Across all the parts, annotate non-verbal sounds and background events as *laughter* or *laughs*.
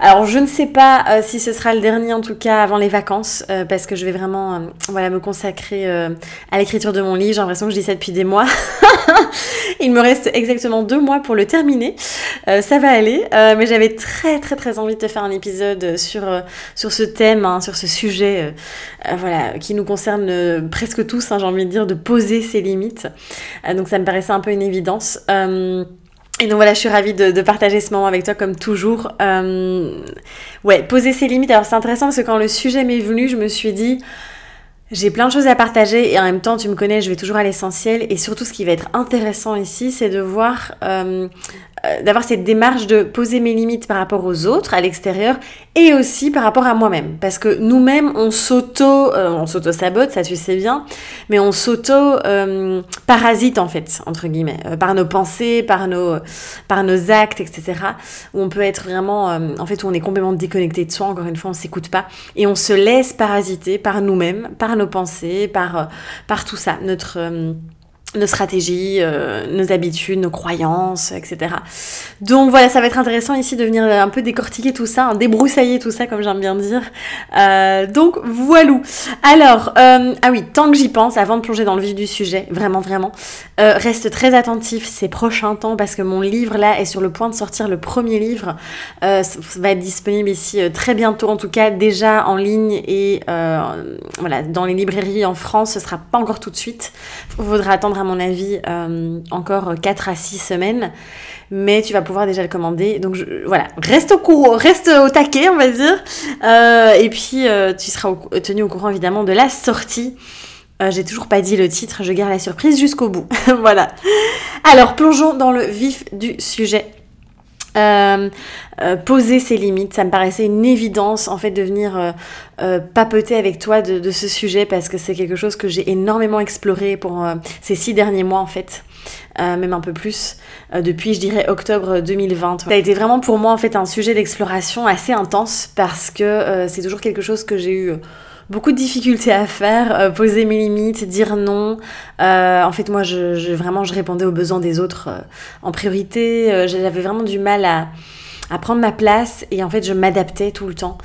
Alors je ne sais pas euh, si ce sera le dernier en tout cas avant les vacances euh, parce que je vais vraiment euh, voilà me consacrer à l'écriture de mon livre. J'ai l'impression que je dis ça depuis des mois. *laughs* Il me reste exactement deux mois pour le terminer. ça va aller, mais j'avais très très très envie de te faire un épisode sur sur ce thème, hein, sur ce sujet, voilà, qui nous concerne presque tous. Hein, j'ai envie de dire de poser ses limites. donc ça me paraissait un peu une évidence. Et donc voilà, je suis ravie de, partager ce moment avec toi comme toujours. Euh, ouais, poser ses limites. Alors c'est intéressant parce que quand le sujet m'est venu, je me suis dit, j'ai plein de choses à partager et en même temps, tu me connais, je vais toujours à l'essentiel. Et surtout, ce qui va être intéressant ici, c'est de voir euh, euh, d'avoir cette démarche de poser mes limites par rapport aux autres à l'extérieur et aussi par rapport à moi-même. Parce que nous-mêmes on s'auto euh, on s'auto sabote ça tu sais bien mais on s'auto euh, en fait entre guillemets. Par nos pensées par nos par nos actes etc où on peut être vraiment en fait où on est complètement déconnecté de soi encore une fois on s'écoute pas. Et on se laisse parasiter par nous-mêmes par nos pensées par par tout ça. Notre nos stratégies, euh, nos habitudes, nos croyances, etc. Donc voilà, ça va être intéressant ici de venir un peu décortiquer tout ça, hein, débroussailler tout ça, comme j'aime bien dire. Euh, donc voilà. Alors, euh, ah oui, tant que j'y pense, avant de plonger dans le vif du sujet, vraiment, vraiment, reste très attentif ces prochains temps parce que mon livre là est sur le point de sortir, le premier livre va être disponible ici très bientôt, en tout cas déjà en ligne et voilà, dans les librairies en France, ce sera pas encore tout de suite. Il faudra attendre à mon avis euh, encore 4 à 6 semaines, mais tu vas pouvoir déjà le commander. Donc voilà, reste au courant, reste au taquet, on va dire. Euh, et puis euh, tu seras tenu au courant évidemment de la sortie. J'ai toujours pas dit le titre, je garde la surprise jusqu'au bout. *laughs* voilà. Alors plongeons dans le vif du sujet. Euh, euh, poser ses limites. Ça me paraissait une évidence en fait de venir euh, papoter avec toi de, ce sujet parce que c'est quelque chose que j'ai énormément exploré pour ces six derniers mois en fait. même un peu plus, depuis je dirais octobre 2020. Ça a été vraiment pour moi en fait un sujet d'exploration assez intense parce que c'est toujours quelque chose que j'ai eu beaucoup de difficultés à faire, euh, poser mes limites, dire non. Euh, en fait, moi, je, vraiment, je répondais aux besoins des autres euh, en priorité. J'avais vraiment du mal à, à prendre ma place et en fait, je m'adaptais tout le temps.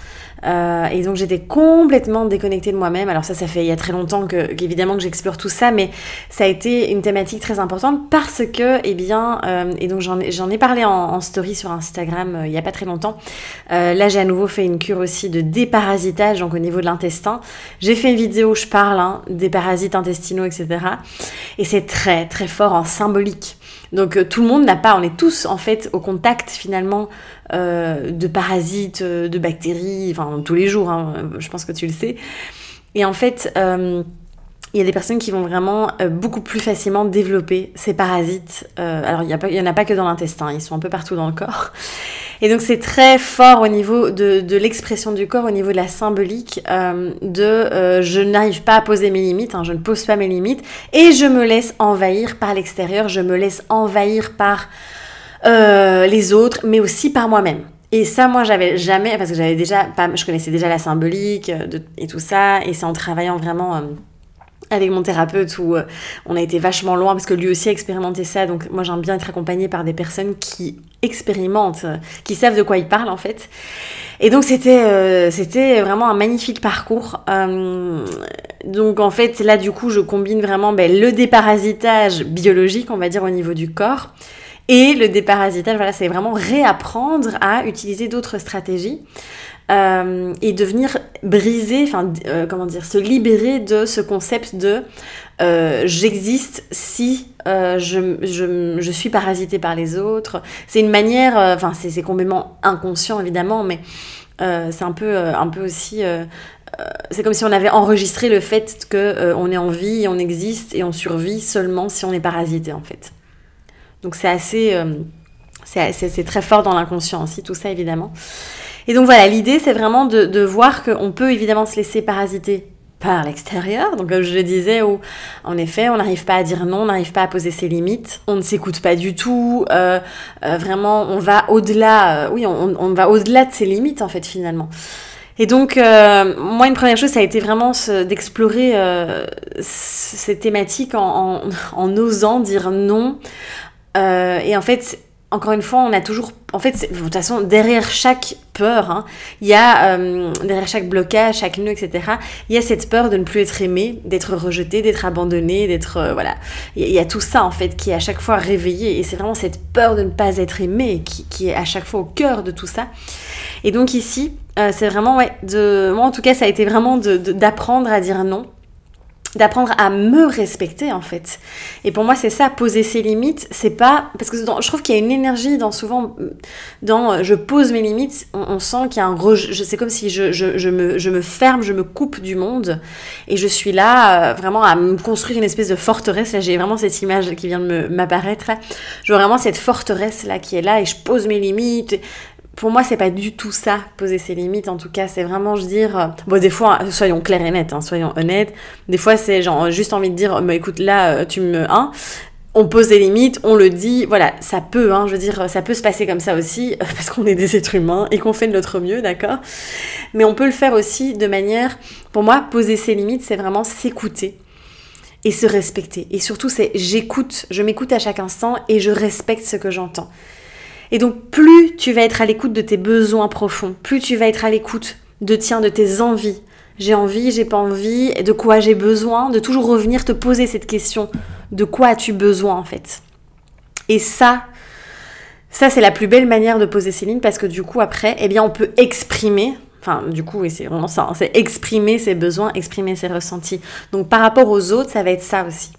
Euh, et donc j'étais complètement déconnectée de moi-même. Alors ça, ça fait il y a très longtemps que qu'évidemment que j'explore tout ça, mais ça a été une thématique très importante parce que, eh bien, euh, et donc j'en ai, parlé en, story sur Instagram euh, il y a pas très longtemps. là, j'ai à nouveau fait une cure aussi de déparasitage, donc au niveau de l'intestin. J'ai fait une vidéo où je parle hein, des parasites intestinaux, etc. Et c'est très très fort en symbolique. Donc tout le monde n'a pas, on est tous en fait au contact finalement euh, de parasites, euh, de bactéries, enfin tous les jours, hein, je pense que tu le sais. Et en fait, euh, il y a des personnes qui vont vraiment beaucoup plus facilement développer ces parasites. alors, il n'y en a pas que dans l'intestin, ils sont un peu partout dans le corps. Et donc, c'est très fort au niveau de, l'expression du corps, au niveau de la symbolique, de je n'arrive pas à poser mes limites, hein, je ne pose pas mes limites, et je me laisse envahir par l'extérieur, je me laisse envahir par euh, les autres, mais aussi par moi-même. Et ça, moi, j'avais jamais, parce que j'avais déjà, je connaissais déjà la symbolique euh, et tout ça, et c'est en travaillant vraiment euh, avec mon thérapeute où on a été vachement loin, parce que lui aussi a expérimenté ça, donc moi j'aime bien être accompagnée par des personnes qui expérimentent, qui savent de quoi ils parlent en fait. Et donc c'était c'était vraiment un magnifique parcours. donc en fait là du coup je combine vraiment ben, le déparasitage biologique, on va dire au niveau du corps, et le déparasitage, voilà, c'est vraiment réapprendre à utiliser d'autres stratégies euh, et devenir briser, enfin, euh, comment dire, se libérer de ce concept de euh, j'existe si je, je, suis parasité par les autres. C'est une manière, enfin, c'est complètement inconscient évidemment, mais c'est un peu, un peu aussi c'est comme si on avait enregistré le fait qu'on on est en vie, on existe et on survit seulement si on est parasité en fait. Donc c'est assez, euh, c'est très fort dans l'inconscient aussi, tout ça évidemment. Et donc voilà, l'idée c'est vraiment de, de voir qu'on peut évidemment se laisser parasiter par l'extérieur. Donc comme je le disais, où en effet on n'arrive pas à dire non, on n'arrive pas à poser ses limites, on ne s'écoute pas du tout, euh, euh, vraiment on va au-delà, euh, oui on, va au-delà de ses limites en fait finalement. Et donc, moi, une première chose, ça a été vraiment d'explorer euh, ces thématiques en, osant dire non. Et en fait, encore une fois, on a toujours, en fait, de toute façon, derrière chaque peur, hein, il y a, euh, derrière chaque blocage, chaque nœud, etc., il y a cette peur de ne plus être aimé, d'être rejeté, d'être abandonné, d'être, euh, voilà. Il y, a tout ça, en fait, qui est à chaque fois réveillé. Et c'est vraiment cette peur de ne pas être aimé qui, est à chaque fois au cœur de tout ça. Et donc ici, euh, c'est vraiment, ouais, moi en tout cas, ça a été vraiment d'apprendre à dire non d'apprendre à me respecter en fait. Et pour moi c'est ça, poser ses limites, c'est pas parce que je trouve qu'il y a une énergie dans souvent dans euh, je pose mes limites, on, sent qu'il y a un je sais comme si je, je, je, me, je me ferme, je me coupe du monde et je suis là euh, vraiment à me construire une espèce de forteresse. Là j'ai vraiment cette image qui vient de m'apparaître. Je vois vraiment cette forteresse là qui est là et je pose mes limites pour moi, c'est pas du tout ça, poser ses limites. En tout cas, c'est vraiment, je dire, euh, bon, des fois, soyons clairs et nets, hein, soyons honnêtes. Des fois, c'est genre juste envie de dire, bah, écoute, là, euh, tu me, hein, on pose des limites, on le dit, voilà, ça peut, hein, je veux dire, ça peut se passer comme ça aussi, *laughs* parce qu'on est des êtres humains et qu'on fait de notre mieux, d'accord? Mais on peut le faire aussi de manière, pour moi, poser ses limites, c'est vraiment s'écouter et se respecter. Et surtout, c'est j'écoute, je m'écoute à chaque instant et je respecte ce que j'entends. Et donc plus tu vas être à l'écoute de tes besoins profonds, plus tu vas être à l'écoute de tiens, de tes envies. J'ai envie, j'ai pas envie, de quoi j'ai besoin, de toujours revenir te poser cette question. De quoi as-tu besoin en fait? Et ça, ça c'est la plus belle manière de poser ses lignes parce que du coup après, eh bien on peut exprimer Enfin, du coup, c'est hein, c'est exprimer ses besoins, exprimer ses ressentis. Donc, par rapport aux autres, ça va être ça aussi.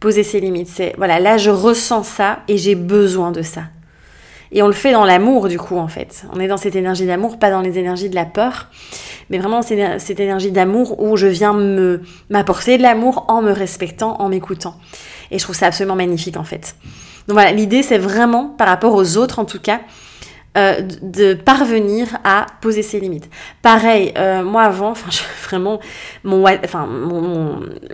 Poser ses limites. C'est, voilà, là, je ressens ça et j'ai besoin de ça. Et on le fait dans l'amour, du coup, en fait. On est dans cette énergie d'amour, pas dans les énergies de la peur, mais vraiment cette énergie d'amour où je viens me m'apporter de l'amour en me respectant, en m'écoutant. Et je trouve ça absolument magnifique, en fait. Donc voilà, l'idée, c'est vraiment, par rapport aux autres, en tout cas, euh, de parvenir à poser ses limites. Pareil, euh, moi avant, enfin mon,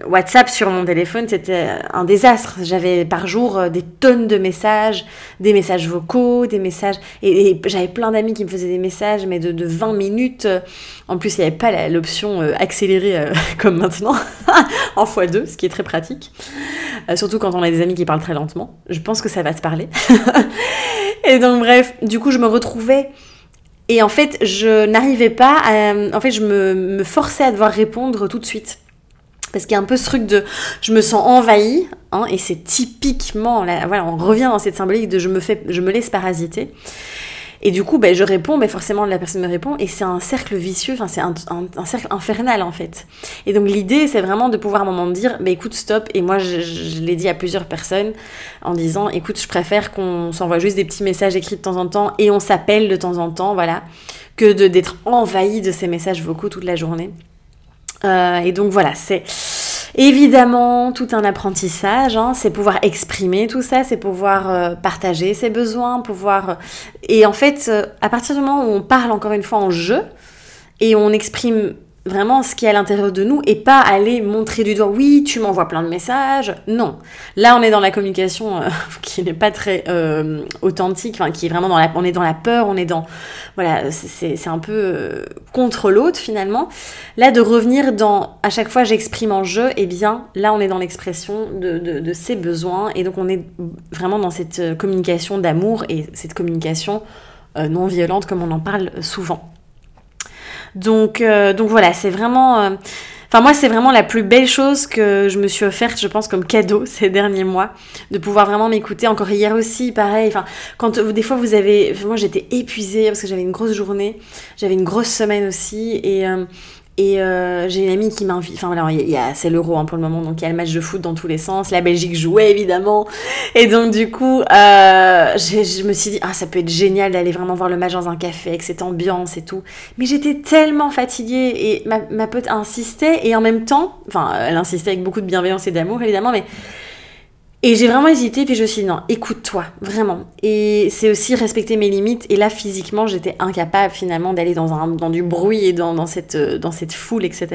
WhatsApp sur mon téléphone, c'était un désastre. J'avais par jour euh, des tonnes de messages, des messages vocaux, des messages... Et, j'avais plein d'amis qui me faisaient des messages, mais de, de 20 minutes. En plus, il n'y avait pas l'option accélérée *laughs* comme maintenant, *laughs* en x2, ce qui est très pratique. surtout quand on a des amis qui parlent très lentement. Je pense que ça va se parler. *laughs* Et donc bref, du coup je me retrouvais et en fait je n'arrivais pas à... En fait je me, forçais à devoir répondre tout de suite. Parce qu'il y a un peu ce truc de je me sens envahie, hein, et c'est typiquement, là, voilà, on revient dans cette symbolique de je me, fais, je me laisse parasiter. Et du coup, ben, je réponds, ben, forcément la personne me répond, et c'est un cercle vicieux, enfin c'est un, cercle infernal en fait. Et donc l'idée, c'est vraiment de pouvoir à un moment dire, ben, écoute, stop, et moi je, je l'ai dit à plusieurs personnes en disant, écoute, je préfère qu'on s'envoie juste des petits messages écrits de temps en temps, et on s'appelle de temps en temps, voilà, que d'être envahi de ces messages vocaux toute la journée. Euh, et donc voilà, c'est évidemment tout un apprentissage, hein, c'est pouvoir exprimer tout ça, c'est pouvoir euh, partager ses besoins, pouvoir... Et en fait, euh, à partir du moment où on parle encore une fois en jeu, et on exprime vraiment ce qui est à l'intérieur de nous et pas aller montrer du doigt oui tu m'envoies plein de messages. Non. Là on est dans la communication euh, *laughs* qui n'est pas très euh, authentique qui est vraiment dans la on est dans la peur on est dans voilà c'est un peu euh, contre l'autre finalement. Là de revenir dans à chaque fois j'exprime en jeu et eh bien là on est dans l'expression de, de ses besoins et donc on est vraiment dans cette communication d'amour et cette communication non violente comme on en parle souvent donc, euh, donc voilà, c'est vraiment... Euh, enfin, moi, c'est vraiment la plus belle chose que je me suis offerte, je pense, comme cadeau *laughs* ces derniers mois, de pouvoir vraiment m'écouter. Encore hier aussi, pareil. Enfin, quand des fois vous avez, moi, j'étais épuisée parce que j'avais une grosse journée, j'avais une grosse semaine aussi, et euh, et euh, j'ai une amie qui m'invite. Enfin voilà, il y a, c'est l'euro hein, pour le moment, donc il y a le match de foot dans tous les sens. La Belgique jouait évidemment. Et donc du coup, euh, je me suis dit, ah, ça peut être génial d'aller vraiment voir le match dans un café avec cette ambiance et tout. Mais j'étais tellement fatiguée et ma, ma pote insistait et en même temps, enfin, elle insistait avec beaucoup de bienveillance et d'amour évidemment, mais Et j'ai vraiment hésité, puis je me suis dit non, écoute-toi, vraiment. Et c'est aussi respecter mes limites. Et là, physiquement, j'étais incapable finalement d'aller dans, dans du bruit et dans, dans, cette, dans cette foule, etc.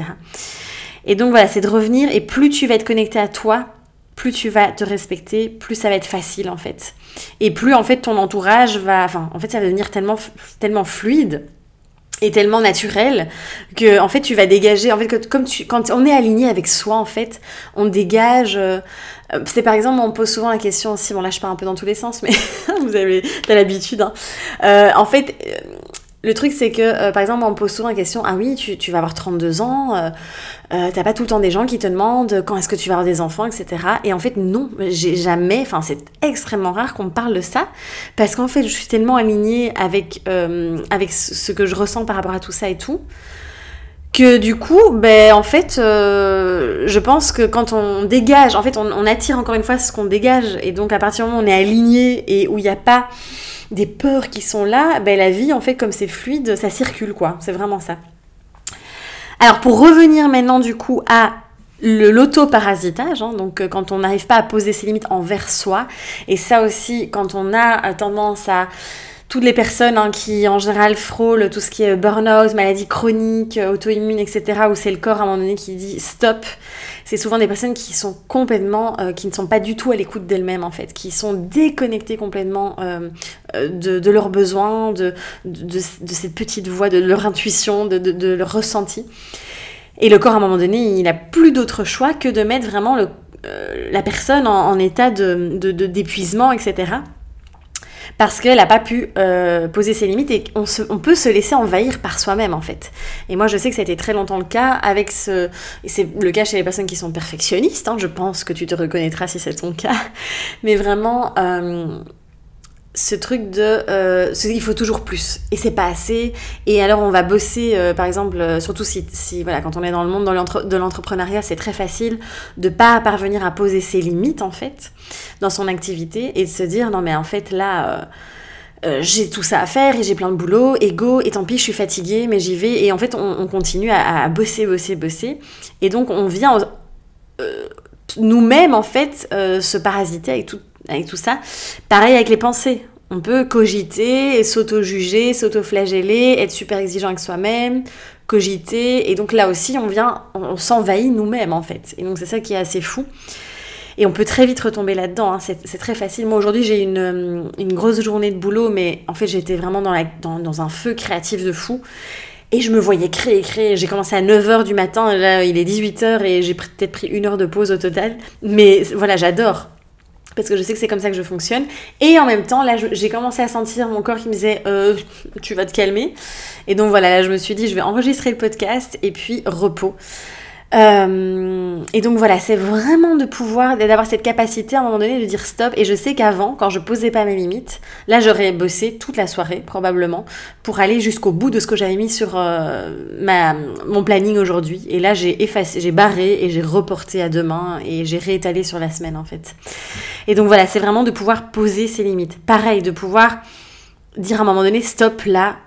Et donc voilà, c'est de revenir. Et plus tu vas être connecté à toi, plus tu vas te respecter, plus ça va être facile en fait. Et plus en fait ton entourage va, enfin en fait ça va devenir tellement, tellement fluide est tellement naturel que en fait tu vas dégager en fait comme quand on est aligné avec soi en fait on dégage euh, c'est par exemple on pose souvent la question aussi bon là je pars un peu dans tous les sens mais *laughs* vous avez l'habitude hein. euh, en fait le truc, c'est que, euh, par exemple, on me pose souvent la question Ah oui, tu, tu vas avoir 32 ans, euh, euh, t'as pas tout le temps des gens qui te demandent quand est-ce que tu vas avoir des enfants, etc. Et en fait, non, j'ai jamais, enfin, c'est extrêmement rare qu'on me parle de ça, parce qu'en fait, je suis tellement alignée avec, avec ce que je ressens par rapport à tout ça et tout, que du coup, ben, en fait, je pense que quand on dégage, en fait, on, on attire encore une fois ce qu'on dégage, et donc à partir du moment où on est aligné et où il n'y a pas des peurs qui sont là, ben la vie, en fait, comme c'est fluide, ça circule, quoi. C'est vraiment ça. Alors, pour revenir maintenant, du coup, à l'auto-parasitage, hein, donc euh, quand on n'arrive pas à poser ses limites envers soi, et ça aussi, quand on a euh, tendance à toutes les personnes hein, qui en général frôlent tout ce qui est burn-out, maladie chronique, auto-immune, etc., où c'est le corps à un moment donné qui dit stop, c'est souvent des personnes qui sont complètement, euh, qui ne sont pas du tout à l'écoute d'elles-mêmes en fait, qui sont déconnectées complètement euh, euh, de, leurs besoins, de, de, cette petite voix, de leur intuition, de, leur ressenti. Et le corps à un moment donné, il n'a plus d'autre choix que de mettre vraiment la personne en, en état d'épuisement, etc parce qu'elle n'a pas pu euh, poser ses limites et on, on, peut se laisser envahir par soi-même en fait. Et moi je sais que ça a été très longtemps le cas avec ce... C'est le cas chez les personnes qui sont perfectionnistes, hein, je pense que tu te reconnaîtras si c'est ton cas. Mais vraiment... Euh, ce truc de euh, il faut toujours plus et c'est pas assez et alors on va bosser euh, par exemple euh, surtout si, voilà quand on est dans le monde de l'entrepreneuriat c'est très facile de pas parvenir à poser ses limites en fait dans son activité et de se dire non mais en fait là j'ai tout ça à faire et j'ai plein de boulot, ego, et tant pis, je suis fatiguée, mais j'y vais. Et en fait, on, continue à, à, bosser, bosser, bosser. Et donc, on vient nous-mêmes, en fait, se parasiter avec tout, avec tout ça. Pareil avec les pensées. On peut cogiter, s'auto-juger, s'auto-flageller, être super exigeant avec soi-même, cogiter. Et donc là aussi, on vient, on, s'envahit nous-mêmes en fait. Et donc c'est ça qui est assez fou. Et on peut très vite retomber là-dedans. Hein. C'est très facile. Moi aujourd'hui, j'ai une, une, grosse journée de boulot, mais en fait, j'étais vraiment dans, dans, dans un feu créatif de fou. Et je me voyais créer, créer. J'ai commencé à 9h du matin, là il est 18h et j'ai peut-être pris une heure de pause au total. Mais voilà, j'adore parce que je sais que c'est comme ça que je fonctionne. Et en même temps, là, j'ai commencé à sentir mon corps qui me disait euh, Tu vas te calmer. Et donc voilà, là, je me suis dit Je vais enregistrer le podcast et puis repos. Euh, et donc voilà, c'est vraiment de pouvoir, d'avoir cette capacité à un moment donné de dire stop. Et je sais qu'avant, quand je posais pas mes limites, là j'aurais bossé toute la soirée probablement pour aller jusqu'au bout de ce que j'avais mis sur euh, ma, mon planning aujourd'hui. Et là j'ai effacé, j'ai barré et j'ai reporté à demain et j'ai réétalé sur la semaine en fait. Et donc voilà, c'est vraiment de pouvoir poser ses limites. Pareil, de pouvoir dire à un moment donné stop là,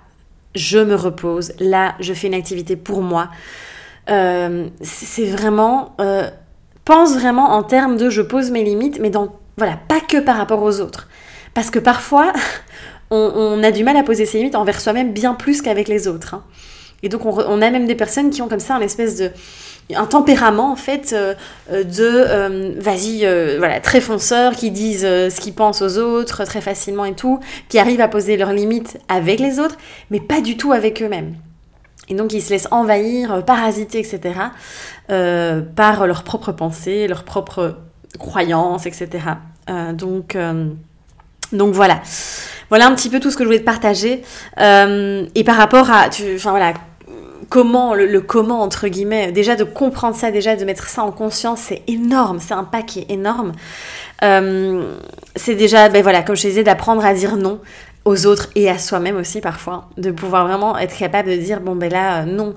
je me repose, là je fais une activité pour moi. Euh, c'est vraiment. Euh, pense vraiment en termes de je pose mes limites, mais dans. Voilà, pas que par rapport aux autres. Parce que parfois, *laughs* on, a du mal à poser ses limites envers soi-même bien plus qu'avec les autres. Hein. Et donc, on, a même des personnes qui ont comme ça un espèce de. un tempérament, en fait, euh, de. vas-y, voilà, très fonceur, qui disent ce qu'ils pensent aux autres très facilement et tout, qui arrivent à poser leurs limites avec les autres, mais pas du tout avec eux-mêmes. Et donc ils se laissent envahir, euh, parasiter, etc. Euh, par leurs propres pensées, leurs propres croyances, etc. Euh, donc, donc voilà. Voilà un petit peu tout ce que je voulais te partager. et par rapport à, enfin voilà, comment, le, comment entre guillemets, déjà de comprendre ça, déjà de mettre ça en conscience, c'est énorme, c'est un paquet énorme. c'est déjà, ben voilà, comme je disais, d'apprendre à dire non, aux autres et à soi-même aussi parfois, de pouvoir vraiment être capable de dire bon ben là euh, non,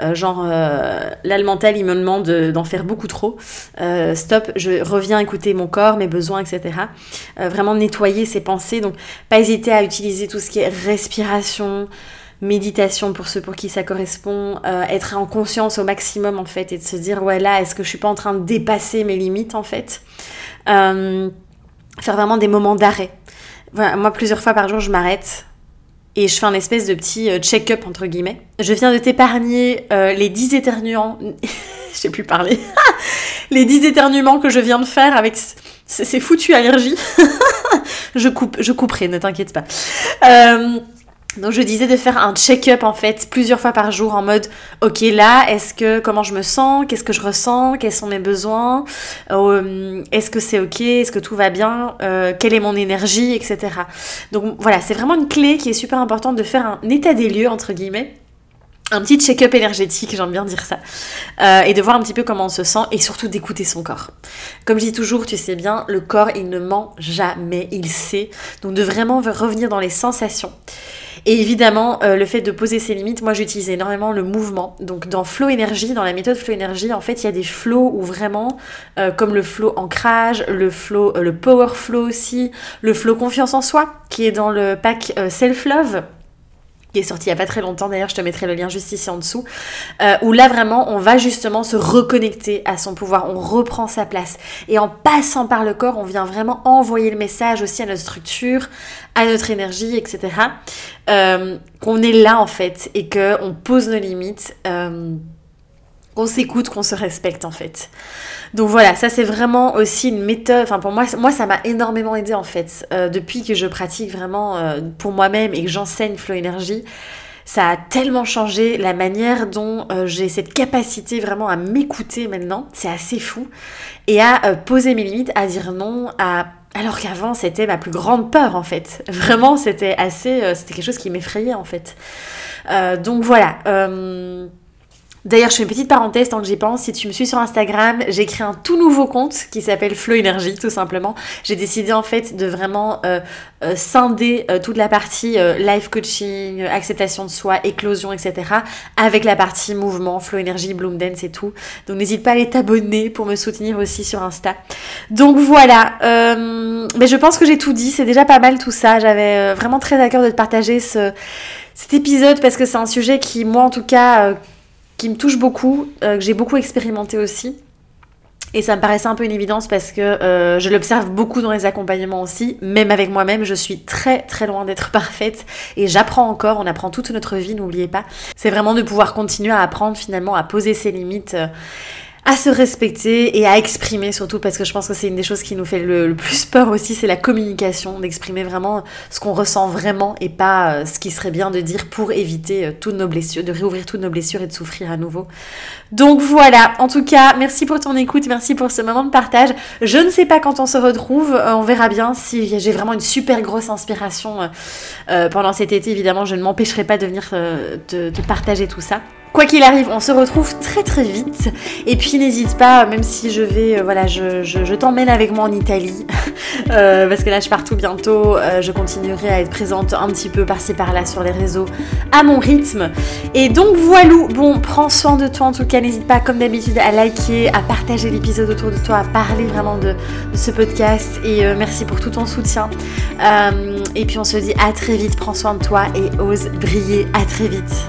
euh, genre euh, là le mental il me demande d'en faire beaucoup trop, stop, je reviens écouter mon corps, mes besoins, etc. vraiment nettoyer ses pensées, donc pas hésiter à utiliser tout ce qui est respiration, méditation pour ceux pour qui ça correspond, être en conscience au maximum en fait et de se dire ouais là est-ce que je suis pas en train de dépasser mes limites en fait? faire vraiment des moments d'arrêt. Moi plusieurs fois par jour je m'arrête et je fais un espèce de petit check-up entre guillemets. Je viens de t'épargner les 10 éternuants. *laughs* je sais plus parler. *laughs* les 10 éternuements que je viens de faire avec ces foutues allergies. *laughs* je coupe, je couperai, ne t'inquiète pas. Euh, donc je disais de faire un check-up en fait plusieurs fois par jour en mode ok là est-ce que comment je me sens? Qu'est-ce que je ressens? Quels sont mes besoins? Euh, est-ce que c'est ok? Est-ce que tout va bien? Euh, quelle est mon énergie? Etc donc voilà c'est vraiment une clé qui est super importante de faire un état des lieux entre guillemets un petit check-up énergétique, j'aime bien dire ça, euh, et de voir un petit peu comment on se sent et surtout d'écouter son corps. Comme je dis toujours, tu sais bien, le corps il ne ment jamais, il sait, donc de vraiment revenir dans les sensations. Et évidemment, euh, le fait de poser ses limites, moi j'utilise énormément le mouvement. Donc dans Flow Energy, dans la méthode Flow Energy, en fait il y a des flows où vraiment, euh, comme le flow ancrage, le flow, le power flow aussi, le flow confiance en soi, qui est dans le pack Self Love qui est sorti il n'y a pas très longtemps d'ailleurs, je te mettrai le lien juste ici en dessous, euh, où là vraiment on va justement se reconnecter à son pouvoir, on reprend sa place. Et en passant par le corps, on vient vraiment envoyer le message aussi à notre structure, à notre énergie, etc. Euh, qu'on est là en fait et qu'on pose nos limites. Euh, qu'on s'écoute, qu'on se respecte en fait. Donc voilà, ça c'est vraiment aussi une méthode, enfin pour moi, moi ça m'a énormément aidé en fait. Euh, depuis que je pratique vraiment euh, pour moi-même et que j'enseigne Flow Energy, ça a tellement changé la manière dont euh, j'ai cette capacité vraiment à m'écouter maintenant, c'est assez fou, et à poser mes limites, à dire non, à... Alors qu'avant c'était ma plus grande peur en fait. *laughs* Vraiment c'était assez... c'était quelque chose qui m'effrayait en fait. donc voilà. D'ailleurs, je fais une petite parenthèse tant que j'y pense. Si tu me suis sur Instagram, j'ai créé un tout nouveau compte qui s'appelle Flow Energy, tout simplement. J'ai décidé en fait de vraiment euh, euh, scinder euh, toute la partie life coaching, acceptation de soi, éclosion, etc. avec la partie mouvement, Flow Energy, Bloom Dance et tout. Donc n'hésite pas à aller t'abonner pour me soutenir aussi sur Insta. Donc voilà. mais je pense que j'ai tout dit. C'est déjà pas mal tout ça. J'avais vraiment très à cœur de te partager ce, cet épisode parce que c'est un sujet qui, moi en tout cas qui me touche beaucoup, euh, que j'ai beaucoup expérimenté aussi. Et ça me paraissait un peu une évidence parce que euh, je l'observe beaucoup dans les accompagnements aussi. Même avec moi-même, je suis très très loin d'être *laughs* parfaite et j'apprends encore. On apprend toute notre vie, n'oubliez pas. C'est vraiment de pouvoir continuer à apprendre finalement à poser ses limites. Euh, à se respecter et à exprimer surtout parce que je pense que c'est une des choses qui nous fait le, plus peur aussi, c'est la communication, d'exprimer vraiment ce qu'on ressent vraiment et pas euh, ce qui serait bien de dire pour éviter euh, toutes nos blessures, de réouvrir toutes nos blessures et de souffrir à nouveau. Donc voilà, en tout cas, merci pour ton écoute, merci pour ce moment de partage. Je ne sais pas quand on se retrouve, euh, on verra bien si j'ai vraiment une super grosse inspiration pendant cet été, évidemment, je ne m'empêcherai pas de venir te partager tout ça. Quoi qu'il arrive, on se retrouve très très vite. Et puis n'hésite pas, même si je vais, euh, voilà, je, t'emmène avec moi en Italie, *laughs* euh, parce que là je pars tout bientôt. Euh, je continuerai à être présente un petit peu par-ci par-là sur les réseaux à mon rythme. Et donc voilà, bon, prends soin de toi en tout cas. N'hésite pas, comme d'habitude, à liker, à partager l'épisode autour de toi, à parler vraiment de, de ce podcast. Et merci pour tout ton soutien. et puis on se dit à très vite. Prends soin de toi et ose briller. À très vite.